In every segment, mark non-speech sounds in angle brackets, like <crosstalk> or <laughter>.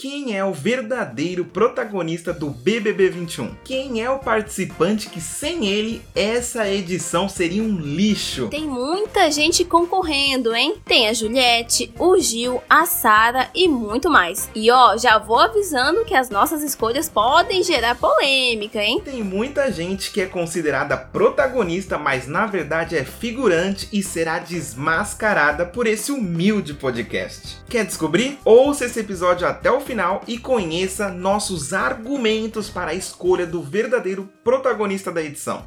quem é o verdadeiro protagonista do BBB 21? Quem é o participante que sem ele essa edição seria um lixo? Tem muita gente concorrendo, hein? Tem a Juliette, o Gil, a Sara e muito mais. E ó, já vou avisando que as nossas escolhas podem gerar polêmica, hein? Tem muita gente que é considerada protagonista, mas na verdade é figurante e será desmascarada por esse humilde podcast. Quer descobrir? Ouça esse episódio até o final e conheça nossos argumentos para a escolha do verdadeiro protagonista da edição.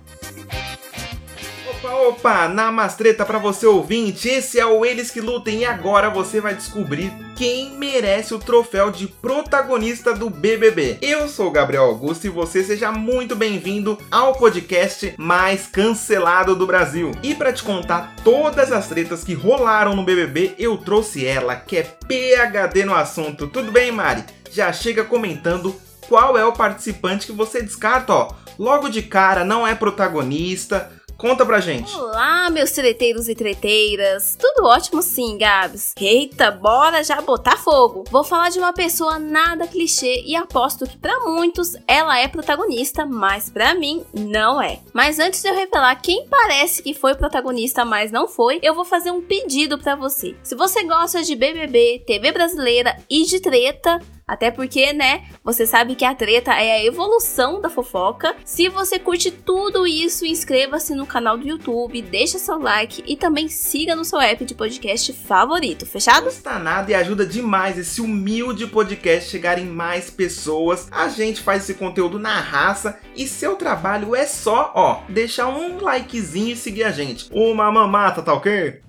Opa, namastreta para você ouvinte, esse é o Eles que Lutem e agora você vai descobrir quem merece o troféu de protagonista do BBB. Eu sou Gabriel Augusto e você seja muito bem-vindo ao podcast mais cancelado do Brasil. E para te contar todas as tretas que rolaram no BBB, eu trouxe ela, que é PhD no assunto. Tudo bem, Mari? Já chega comentando qual é o participante que você descarta, ó. Logo de cara, não é protagonista, Conta pra gente. Olá, meus treteiros e treteiras. Tudo ótimo sim, Gabs. Eita, bora já botar fogo. Vou falar de uma pessoa nada clichê e aposto que para muitos ela é protagonista, mas para mim não é. Mas antes de eu revelar quem parece que foi protagonista, mas não foi, eu vou fazer um pedido para você. Se você gosta de BBB, TV brasileira e de treta, até porque, né, você sabe que a treta é a evolução da fofoca. Se você curte tudo isso, inscreva-se no canal do YouTube, deixa seu like e também siga no seu app de podcast favorito, fechado? Custa nada e ajuda demais esse humilde podcast chegar em mais pessoas. A gente faz esse conteúdo na raça e seu trabalho é só, ó, deixar um likezinho e seguir a gente. Uma mamata, tá ok?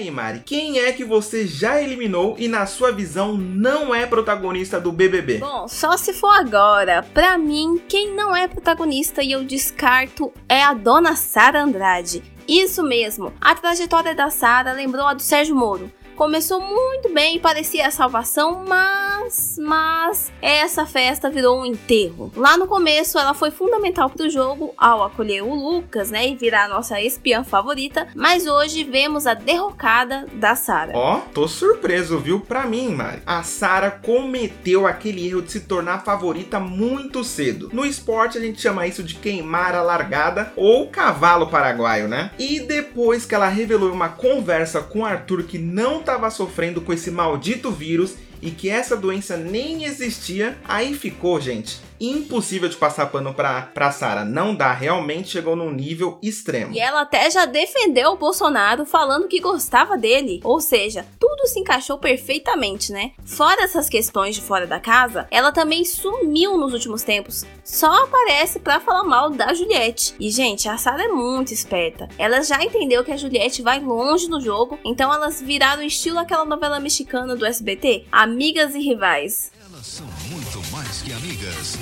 Aí, Mari, quem é que você já eliminou e na sua visão não é protagonista do BBB? Bom, só se for agora. Pra mim, quem não é protagonista e eu descarto é a dona Sara Andrade. Isso mesmo, a trajetória da Sara lembrou a do Sérgio Moro. Começou muito bem parecia a salvação, mas, mas essa festa virou um enterro. Lá no começo, ela foi fundamental para o jogo ao acolher o Lucas, né, e virar a nossa espiã favorita. Mas hoje vemos a derrocada da Sara. Ó, oh, tô surpreso, viu? Pra mim, Mari, a Sara cometeu aquele erro de se tornar favorita muito cedo. No esporte a gente chama isso de queimar a largada ou cavalo paraguaio, né? E depois que ela revelou uma conversa com Arthur que não estava sofrendo com esse maldito vírus e que essa doença nem existia, aí ficou, gente impossível de passar pano pra, pra Sara. Não dá, realmente chegou num nível extremo. E ela até já defendeu o Bolsonaro falando que gostava dele. Ou seja, tudo se encaixou perfeitamente, né? Fora essas questões de fora da casa, ela também sumiu nos últimos tempos. Só aparece para falar mal da Juliette. E, gente, a Sara é muito esperta. Ela já entendeu que a Juliette vai longe no jogo, então elas viraram estilo aquela novela mexicana do SBT, Amigas e Rivais. Elas são muito mais que amigas.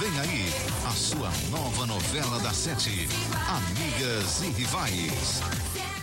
Vem aí a sua nova novela da Sete, Amigas e Rivais.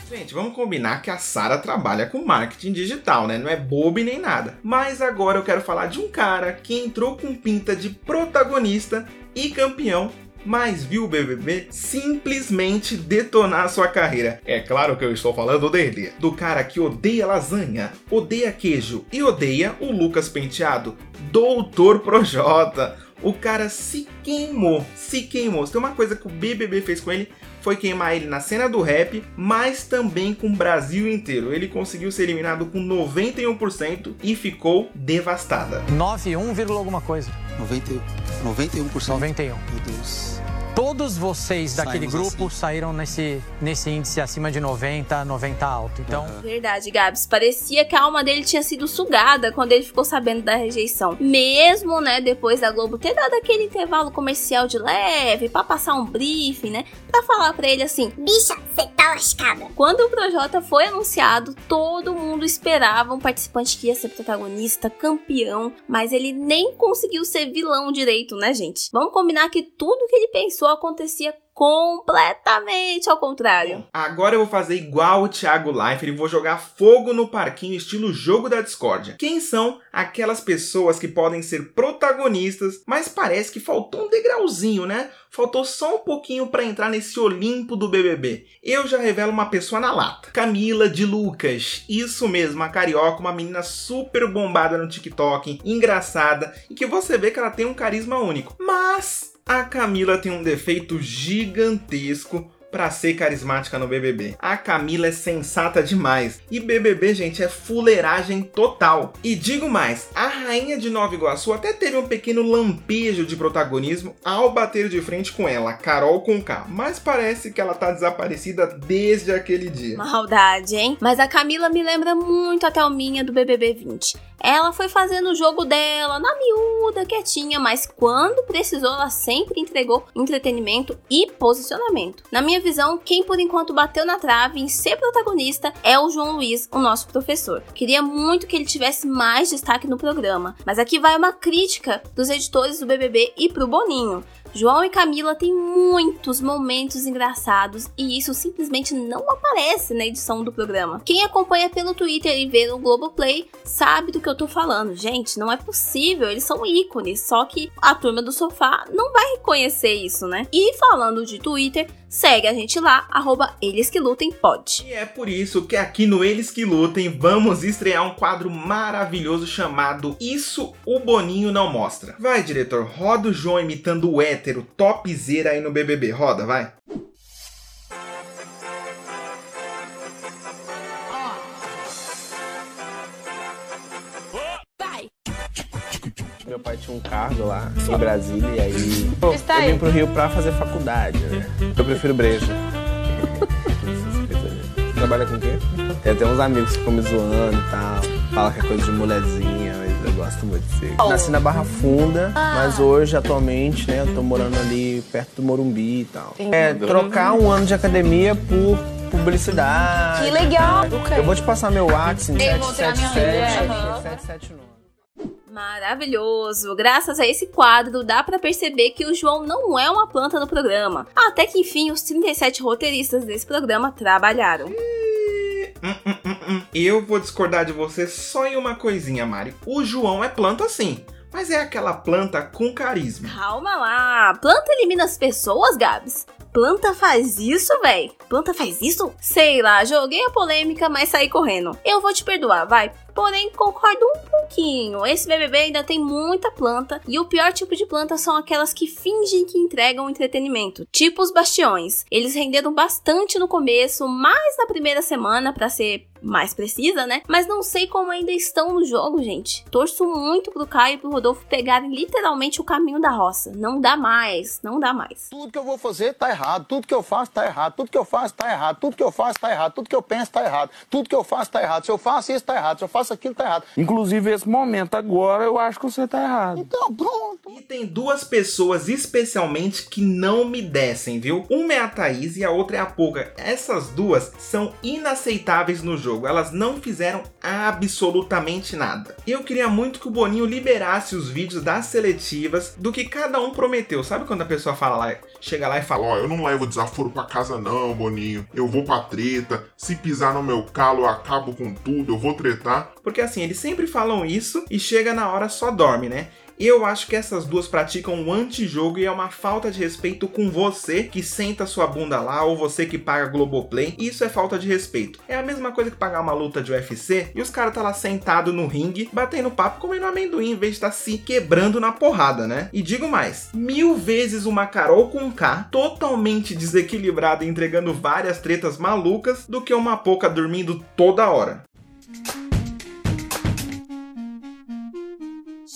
Gente, vamos combinar que a Sara trabalha com marketing digital, né? Não é bobo nem nada. Mas agora eu quero falar de um cara que entrou com pinta de protagonista e campeão mas viu o BBB simplesmente detonar sua carreira. É claro que eu estou falando dele, do cara que odeia lasanha, odeia queijo e odeia o Lucas Penteado, Doutor Projota. O cara se queimou, se queimou. Se tem uma coisa que o BBB fez com ele, foi queimar ele na cena do rap, mas também com o Brasil inteiro. Ele conseguiu ser eliminado com 91% e ficou devastada. 91, alguma coisa. 91. 91%. 91. Meu Deus todos vocês daquele grupo assim. saíram nesse, nesse índice acima de 90, 90 alto. Então. Uhum. Verdade, Gabs. Parecia que a alma dele tinha sido sugada quando ele ficou sabendo da rejeição. Mesmo, né, depois da Globo ter dado aquele intervalo comercial de leve para passar um briefing, né? Pra falar pra ele assim: Bicha, tá lascada. Quando o Projota foi anunciado, todo mundo esperava um participante que ia ser protagonista, campeão, mas ele nem conseguiu ser vilão direito, né, gente? Vamos combinar que tudo que ele pensou acontecia completamente ao contrário. Agora eu vou fazer igual o Thiago Leifert e vou jogar fogo no parquinho estilo jogo da discórdia. Quem são aquelas pessoas que podem ser protagonistas, mas parece que faltou um degrauzinho, né? Faltou só um pouquinho para entrar nesse Olimpo do BBB. Eu já revelo uma pessoa na lata. Camila de Lucas. Isso mesmo, a carioca, uma menina super bombada no TikTok, engraçada e que você vê que ela tem um carisma único. Mas a Camila tem um defeito gigantesco para ser carismática no BBB. A Camila é sensata demais. E BBB, gente, é fuleiragem total. E digo mais, a rainha de Nova Iguaçu até teve um pequeno lampejo de protagonismo ao bater de frente com ela, Carol com K. Mas parece que ela tá desaparecida desde aquele dia. Maldade, hein? Mas a Camila me lembra muito a Thelminha do BBB 20. Ela foi fazendo o jogo dela na miúda, quietinha, mas quando precisou, ela sempre entregou entretenimento e posicionamento. Na minha visão, quem por enquanto bateu na trave em ser protagonista é o João Luiz, o nosso professor. Queria muito que ele tivesse mais destaque no programa, mas aqui vai uma crítica dos editores do BBB e pro Boninho. João e Camila têm muitos momentos engraçados e isso simplesmente não aparece na edição do programa. Quem acompanha pelo Twitter e vê no Globoplay sabe do que eu tô falando. Gente, não é possível, eles são ícones, só que a turma do sofá não vai reconhecer isso, né? E falando de Twitter, segue a gente lá, arroba Eles Que Lutem. E é por isso que aqui no Eles Que Lutem vamos estrear um quadro maravilhoso chamado Isso o Boninho Não Mostra. Vai, diretor, roda o João imitando o hétero topzera aí no BBB. Roda, vai. Meu pai tinha um cargo lá em Brasília e aí pô, Está eu aí. vim pro Rio pra fazer faculdade, né? Eu prefiro breja. <laughs> Trabalha com o quê? Tem até uns amigos que ficam me zoando e tal. Fala que é coisa de mulherzinha, mas eu gosto muito de ser. Nasci na Barra Funda, mas hoje, atualmente, né, eu tô morando ali perto do Morumbi e tal. É, trocar um ano de academia por publicidade. Que legal. Eu vou te passar meu WhatsApp em Eu vou tirar minha 777 rede. 779. Maravilhoso! Graças a esse quadro, dá pra perceber que o João não é uma planta no programa. Até que enfim, os 37 roteiristas desse programa trabalharam. Hum, hum, hum, hum. Eu vou discordar de você só em uma coisinha, Mari. O João é planta sim, mas é aquela planta com carisma. Calma lá! Planta elimina as pessoas, Gabs? Planta faz isso, véi? Planta faz isso? Sei lá, joguei a polêmica, mas saí correndo. Eu vou te perdoar, vai. Porém, concordo um pouquinho. Esse BBB ainda tem muita planta e o pior tipo de planta são aquelas que fingem que entregam entretenimento, tipo os bastiões. Eles renderam bastante no começo, mais na primeira semana pra ser mais precisa, né? Mas não sei como ainda estão no jogo, gente. Torço muito pro Caio e pro Rodolfo pegarem literalmente o caminho da roça. Não dá mais, não dá mais. Tudo que eu vou fazer tá errado, tudo que eu faço tá errado, tudo que eu faço tá errado, tudo que eu faço tá errado, tudo que eu penso tá errado, tudo que eu faço tá errado. Se eu faço isso tá errado, se eu faço aquilo tá errado. Inclusive, esse momento agora, eu acho que você tá errado. Então, pronto. E tem duas pessoas especialmente que não me descem, viu? Uma é a Thaís e a outra é a Poca. Essas duas são inaceitáveis no jogo. Elas não fizeram absolutamente nada. Eu queria muito que o Boninho liberasse os vídeos das seletivas do que cada um prometeu. Sabe quando a pessoa fala lá, chega lá e fala: Ó, eu não levo desaforo pra casa não, Boninho. Eu vou pra treta. Se pisar no meu calo, eu acabo com tudo. Eu vou tretar. Porque assim, eles sempre falam isso e chega na hora só dorme, né? Eu acho que essas duas praticam um antijogo e é uma falta de respeito com você que senta sua bunda lá ou você que paga Globoplay. Isso é falta de respeito. É a mesma coisa que pagar uma luta de UFC e os caras tá lá sentado no ringue, batendo papo, comendo amendoim em vez de estar se quebrando na porrada, né? E digo mais, mil vezes uma Carol com K totalmente desequilibrada entregando várias tretas malucas do que uma Poca dormindo toda hora.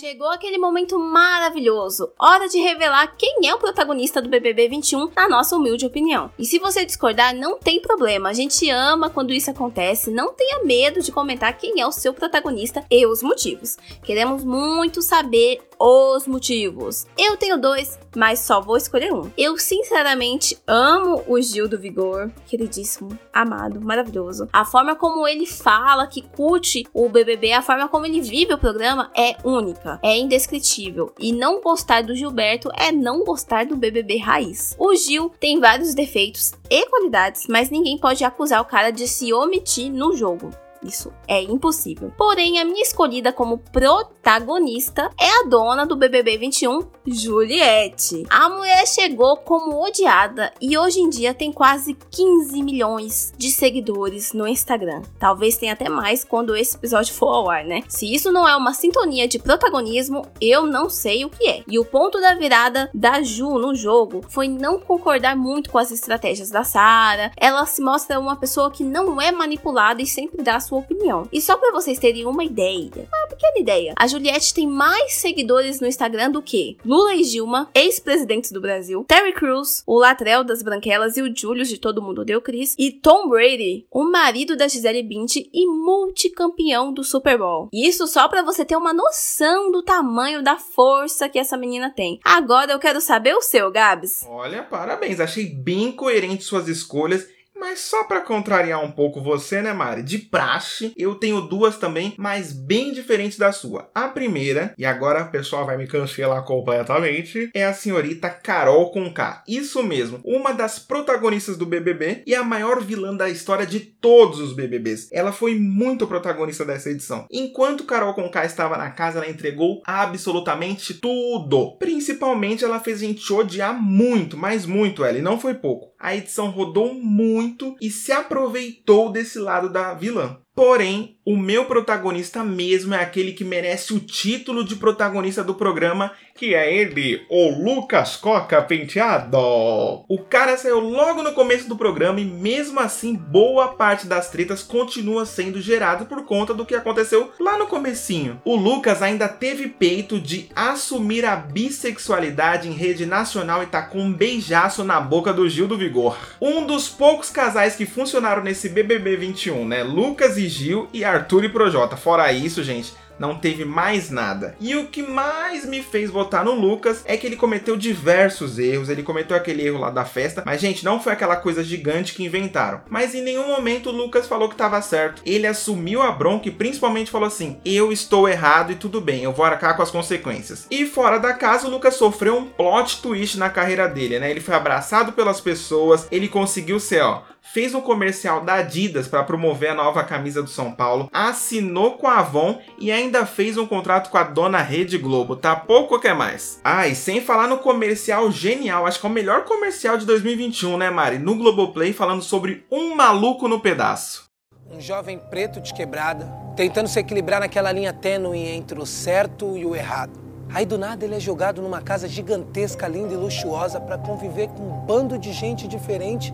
Chegou aquele momento maravilhoso, hora de revelar quem é o protagonista do BBB 21, na nossa humilde opinião. E se você discordar, não tem problema, a gente ama quando isso acontece, não tenha medo de comentar quem é o seu protagonista e os motivos. Queremos muito saber os motivos. Eu tenho dois, mas só vou escolher um. Eu sinceramente amo o Gil do Vigor, queridíssimo, amado, maravilhoso. A forma como ele fala, que curte o BBB, a forma como ele vive o programa é única, é indescritível. E não gostar do Gilberto é não gostar do BBB raiz. O Gil tem vários defeitos e qualidades, mas ninguém pode acusar o cara de se omitir no jogo. Isso é impossível. Porém, a minha escolhida como protagonista é a dona do BBB 21, Juliette. A mulher chegou como odiada e hoje em dia tem quase 15 milhões de seguidores no Instagram. Talvez tenha até mais quando esse episódio for ao ar, né? Se isso não é uma sintonia de protagonismo, eu não sei o que é. E o ponto da virada da Ju no jogo foi não concordar muito com as estratégias da Sara. Ela se mostra uma pessoa que não é manipulada e sempre dá sua sua opinião. E só para vocês terem uma ideia, uma pequena ideia, a Juliette tem mais seguidores no Instagram do que Lula e Dilma, ex-presidentes do Brasil, Terry Crews, o Latrell das Branquelas e o Julius de Todo Mundo Deu Cris, e Tom Brady, o marido da Gisele Bündchen e multicampeão do Super Bowl. Isso só para você ter uma noção do tamanho da força que essa menina tem. Agora eu quero saber o seu, Gabs. Olha, parabéns, achei bem coerente suas escolhas mas só para contrariar um pouco você, né, Mari? De praxe, eu tenho duas também, mas bem diferentes da sua. A primeira, e agora o pessoal vai me cancelar completamente, é a senhorita Carol Conká. Isso mesmo, uma das protagonistas do BBB e a maior vilã da história de todos os BBBs. Ela foi muito protagonista dessa edição. Enquanto Carol Conká estava na casa, ela entregou absolutamente tudo. Principalmente ela fez gente odiar muito, mas muito ela, e não foi pouco. A edição rodou muito e se aproveitou desse lado da vilã. Porém, o meu protagonista mesmo é aquele que merece o título de protagonista do programa, que é ele, o Lucas Coca Penteado. O cara saiu logo no começo do programa e mesmo assim boa parte das tretas continua sendo gerada por conta do que aconteceu lá no comecinho. O Lucas ainda teve peito de assumir a bissexualidade em rede nacional e tá com um beijaço na boca do Gil do Vigor. Um dos poucos casais que funcionaram nesse BBB 21, né? Lucas e Gil e Arthur e Projota. Fora isso, gente, não teve mais nada. E o que mais me fez votar no Lucas é que ele cometeu diversos erros. Ele cometeu aquele erro lá da festa, mas gente, não foi aquela coisa gigante que inventaram. Mas em nenhum momento o Lucas falou que estava certo. Ele assumiu a bronca e principalmente falou assim: "Eu estou errado e tudo bem, eu vou arcar com as consequências". E fora da casa, o Lucas sofreu um plot twist na carreira dele, né? Ele foi abraçado pelas pessoas, ele conseguiu ser, ó, fez um comercial da Adidas para promover a nova camisa do São Paulo, assinou com a Avon e ainda fez um contrato com a dona Rede Globo. Tá pouco ou quer mais? Ah, e sem falar no comercial genial, acho que é o melhor comercial de 2021, né, Mari? No Globoplay falando sobre um maluco no pedaço. Um jovem preto de quebrada, tentando se equilibrar naquela linha tênue entre o certo e o errado. Aí do nada ele é jogado numa casa gigantesca, linda e luxuosa para conviver com um bando de gente diferente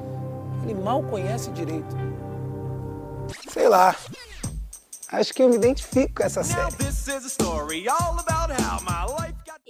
ele mal conhece direito. Sei lá. Acho que eu me identifico com essa série.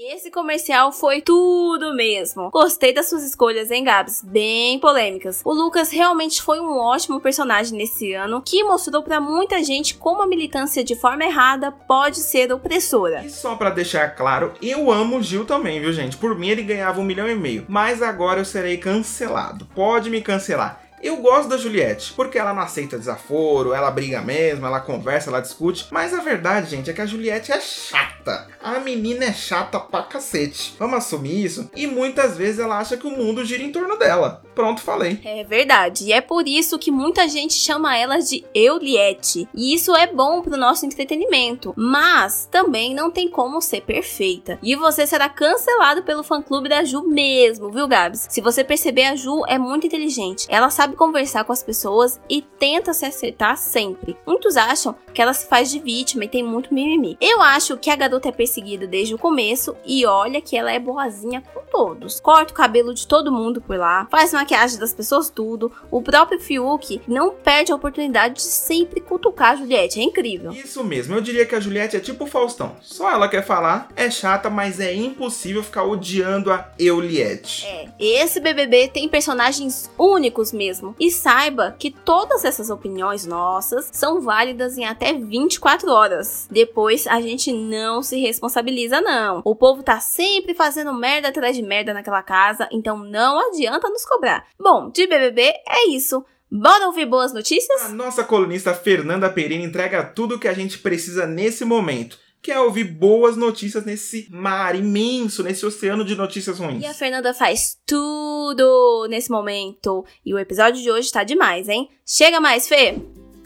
Esse comercial foi tudo mesmo. Gostei das suas escolhas, hein, Gabs? Bem polêmicas. O Lucas realmente foi um ótimo personagem nesse ano, que mostrou para muita gente como a militância de forma errada pode ser opressora. E só para deixar claro, eu amo o Gil também, viu, gente? Por mim ele ganhava um milhão e meio. Mas agora eu serei cancelado. Pode me cancelar. Eu gosto da Juliette, porque ela não aceita desaforo, ela briga mesmo, ela conversa, ela discute. Mas a verdade, gente, é que a Juliette é chata. A menina é chata pra cacete. Vamos assumir isso? E muitas vezes ela acha que o mundo gira em torno dela. Pronto, falei. É verdade. E é por isso que muita gente chama ela de Euliette. E isso é bom pro nosso entretenimento. Mas também não tem como ser perfeita. E você será cancelado pelo fã-clube da Ju mesmo, viu, Gabs? Se você perceber, a Ju é muito inteligente. Ela sabe conversar com as pessoas e tenta se acertar sempre. Muitos acham que ela se faz de vítima e tem muito mimimi. Eu acho que a garota é perseguida desde o começo e olha que ela é boazinha com todos. Corta o cabelo de todo mundo por lá, faz maquiagem maquiagem das pessoas tudo. O próprio Fiuk não perde a oportunidade de sempre cutucar a Juliette. É incrível. Isso mesmo, eu diria que a Juliette é tipo o Faustão. Só ela quer falar, é chata, mas é impossível ficar odiando a Euliette. É, esse BBB tem personagens únicos mesmo. E saiba que todas essas opiniões nossas são válidas em até 24 horas. Depois a gente não se responsabiliza, não. O povo tá sempre fazendo merda atrás de merda naquela casa, então não adianta nos cobrar. Bom, de BBB é isso. Bora ouvir boas notícias? A nossa colunista Fernanda Pereira entrega tudo o que a gente precisa nesse momento. Que é ouvir boas notícias nesse mar imenso, nesse oceano de notícias ruins. E a Fernanda faz tudo nesse momento. E o episódio de hoje tá demais, hein? Chega mais, Fê!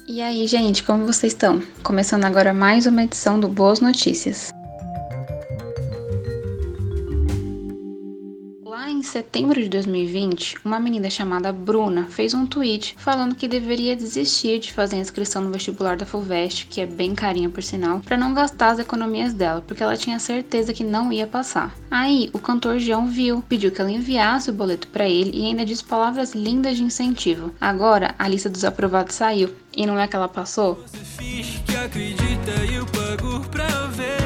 E aí, gente, como vocês estão? Começando agora mais uma edição do Boas Notícias. Setembro de 2020, uma menina chamada Bruna fez um tweet falando que deveria desistir de fazer a inscrição no vestibular da FUVEST, que é bem carinha por sinal, para não gastar as economias dela, porque ela tinha certeza que não ia passar. Aí, o cantor João viu, pediu que ela enviasse o boleto para ele e ainda disse palavras lindas de incentivo. Agora, a lista dos aprovados saiu, e não é que ela passou? Você finge que acredita e eu pago pra ver,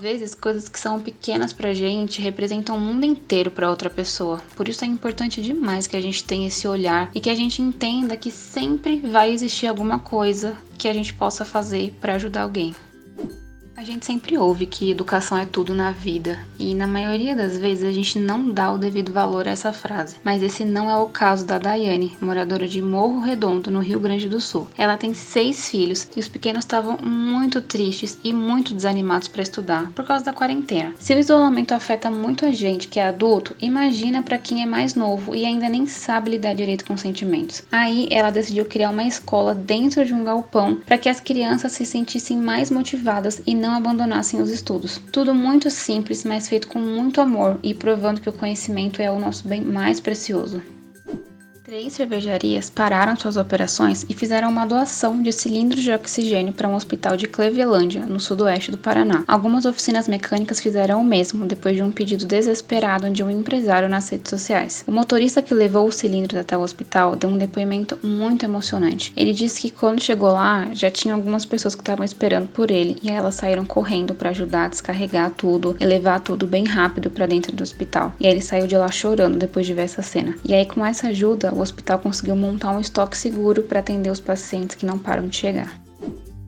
vezes, coisas que são pequenas pra gente representam o mundo inteiro para outra pessoa. Por isso é importante demais que a gente tenha esse olhar e que a gente entenda que sempre vai existir alguma coisa que a gente possa fazer para ajudar alguém. A gente sempre ouve que educação é tudo na vida, e na maioria das vezes a gente não dá o devido valor a essa frase. Mas esse não é o caso da Daiane, moradora de Morro Redondo, no Rio Grande do Sul. Ela tem seis filhos e os pequenos estavam muito tristes e muito desanimados para estudar por causa da quarentena. Se o isolamento afeta muito a gente que é adulto, imagina para quem é mais novo e ainda nem sabe lidar direito com sentimentos. Aí ela decidiu criar uma escola dentro de um galpão para que as crianças se sentissem mais motivadas e não não abandonassem os estudos. Tudo muito simples, mas feito com muito amor e provando que o conhecimento é o nosso bem mais precioso. Três cervejarias pararam suas operações e fizeram uma doação de cilindros de oxigênio para um hospital de Clevelândia, no sudoeste do Paraná. Algumas oficinas mecânicas fizeram o mesmo depois de um pedido desesperado de um empresário nas redes sociais. O motorista que levou os cilindros até o hospital deu um depoimento muito emocionante. Ele disse que quando chegou lá já tinha algumas pessoas que estavam esperando por ele e elas saíram correndo para ajudar a descarregar tudo e levar tudo bem rápido para dentro do hospital. E aí ele saiu de lá chorando depois de ver essa cena. E aí com essa ajuda, o hospital conseguiu montar um estoque seguro para atender os pacientes que não param de chegar.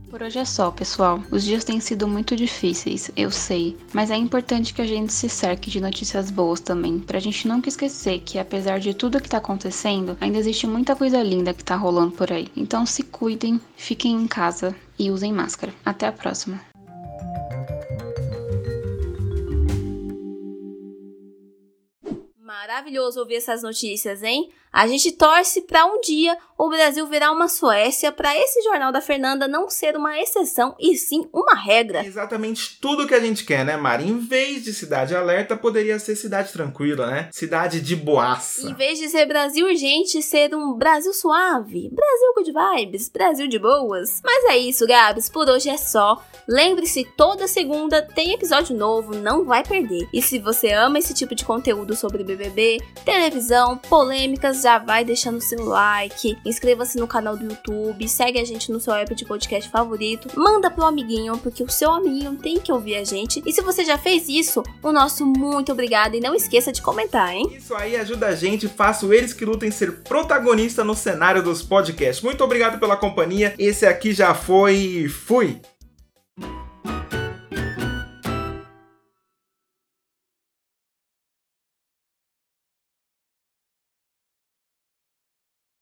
Por hoje é só, pessoal. Os dias têm sido muito difíceis, eu sei, mas é importante que a gente se cerque de notícias boas também, pra gente nunca esquecer que apesar de tudo que tá acontecendo, ainda existe muita coisa linda que tá rolando por aí. Então se cuidem, fiquem em casa e usem máscara. Até a próxima. Maravilhoso ouvir essas notícias, hein? A gente torce para um dia o Brasil virar uma Suécia para esse jornal da Fernanda não ser uma exceção e sim uma regra. Exatamente tudo que a gente quer, né, Mari? Em vez de cidade alerta, poderia ser cidade tranquila, né? Cidade de boaça. Em vez de ser Brasil urgente, ser um Brasil suave, Brasil good vibes, Brasil de boas. Mas é isso, Gabs, por hoje é só. Lembre-se, toda segunda tem episódio novo, não vai perder. E se você ama esse tipo de conteúdo sobre BBB, televisão, polêmicas, já vai deixando seu like, inscreva-se no canal do YouTube, segue a gente no seu app de podcast favorito, manda pro amiguinho, porque o seu amiguinho tem que ouvir a gente. E se você já fez isso, o nosso muito obrigado e não esqueça de comentar, hein? Isso aí ajuda a gente, faço eles que lutem ser protagonista no cenário dos podcasts. Muito obrigado pela companhia. Esse aqui já foi. Fui!